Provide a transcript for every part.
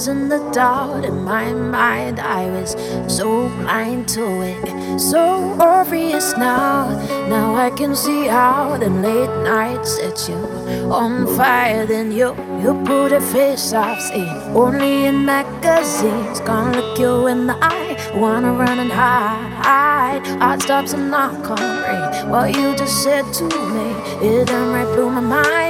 wasn't the doubt in my mind. I was so blind to it, so obvious now. Now I can see how the late nights set you on fire. Then you you put a face off in only in magazines. Gonna look you in the eye, wanna run and hide. Heart stops and knock on ring. What you just said to me, it done right blew my mind.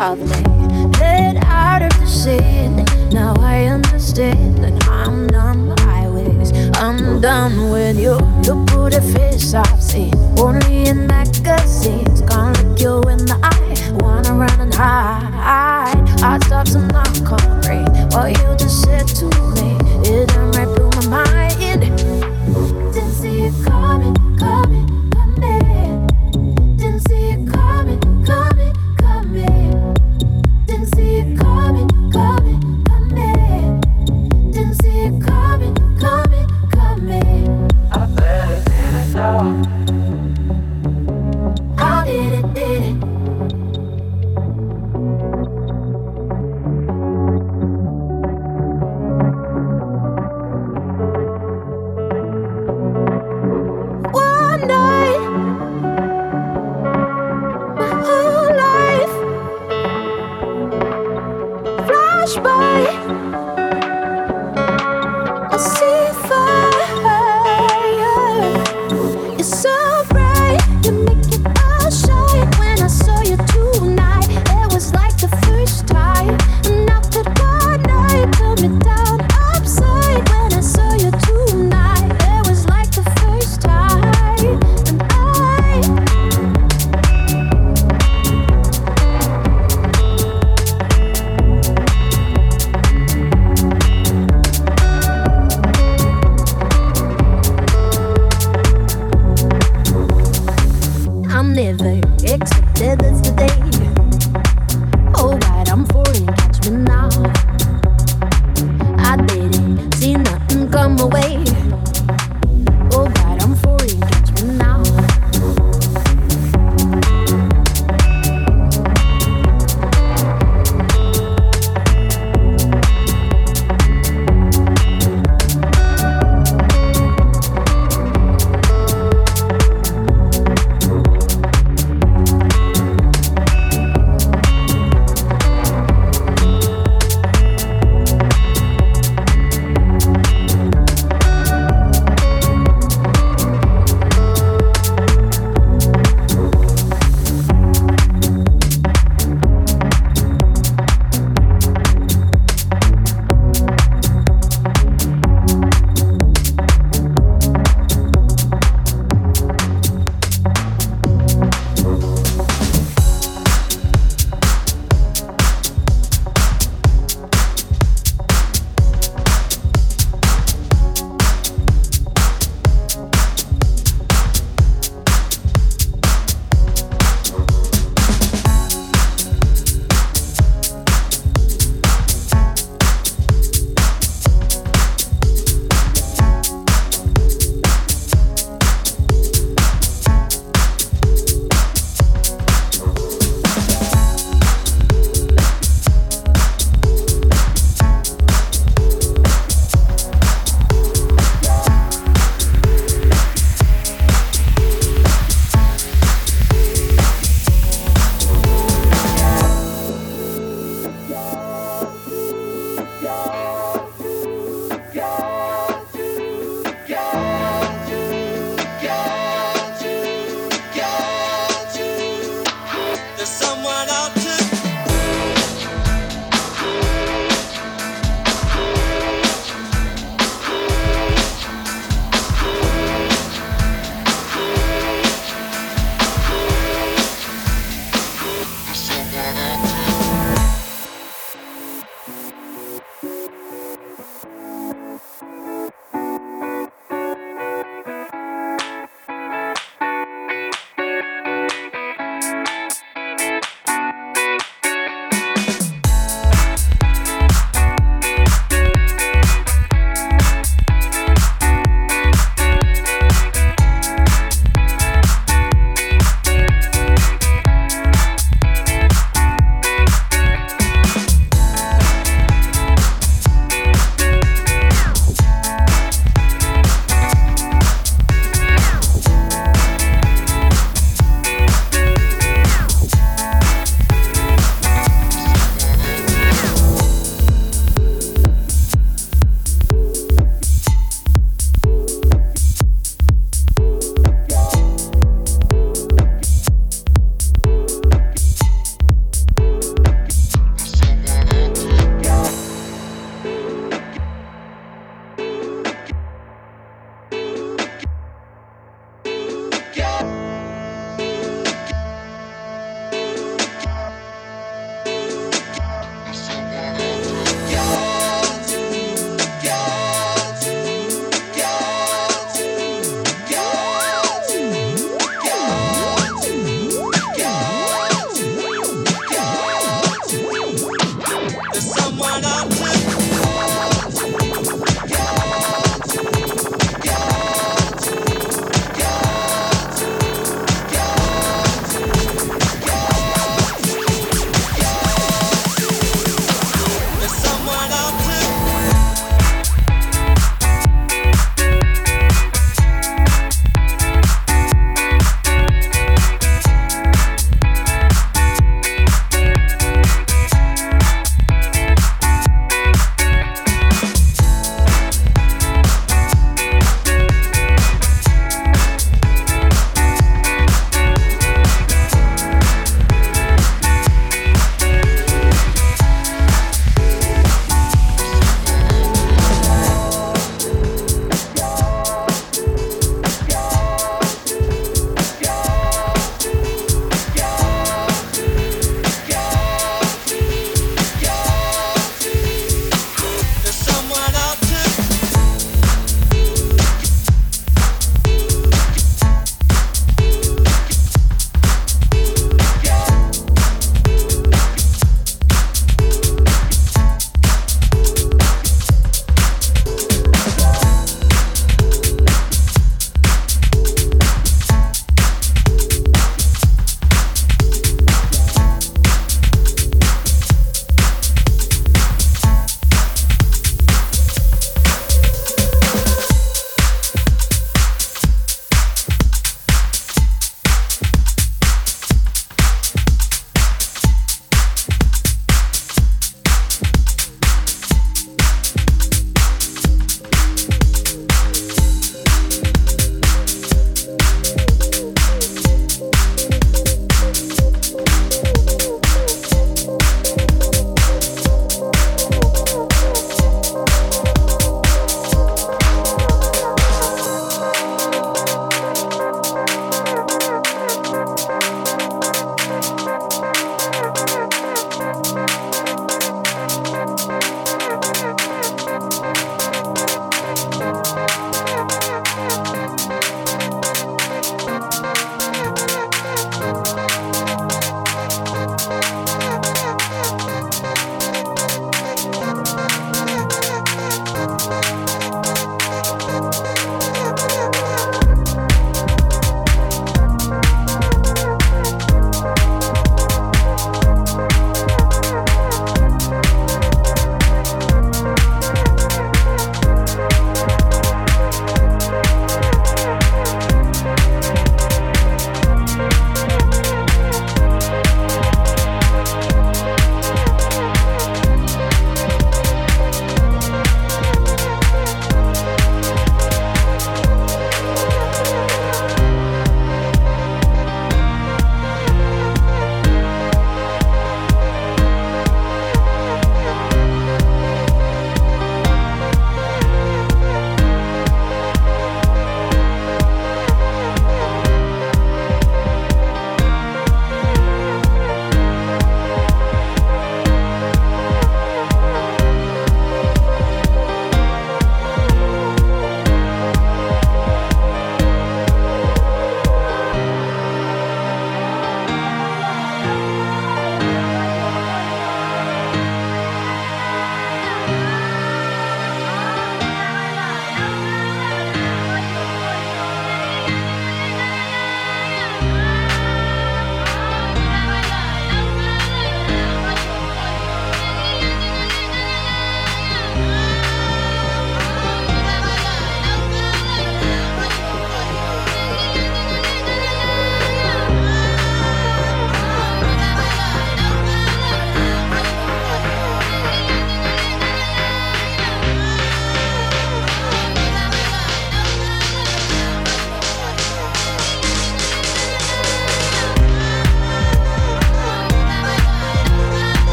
Me.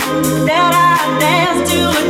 To a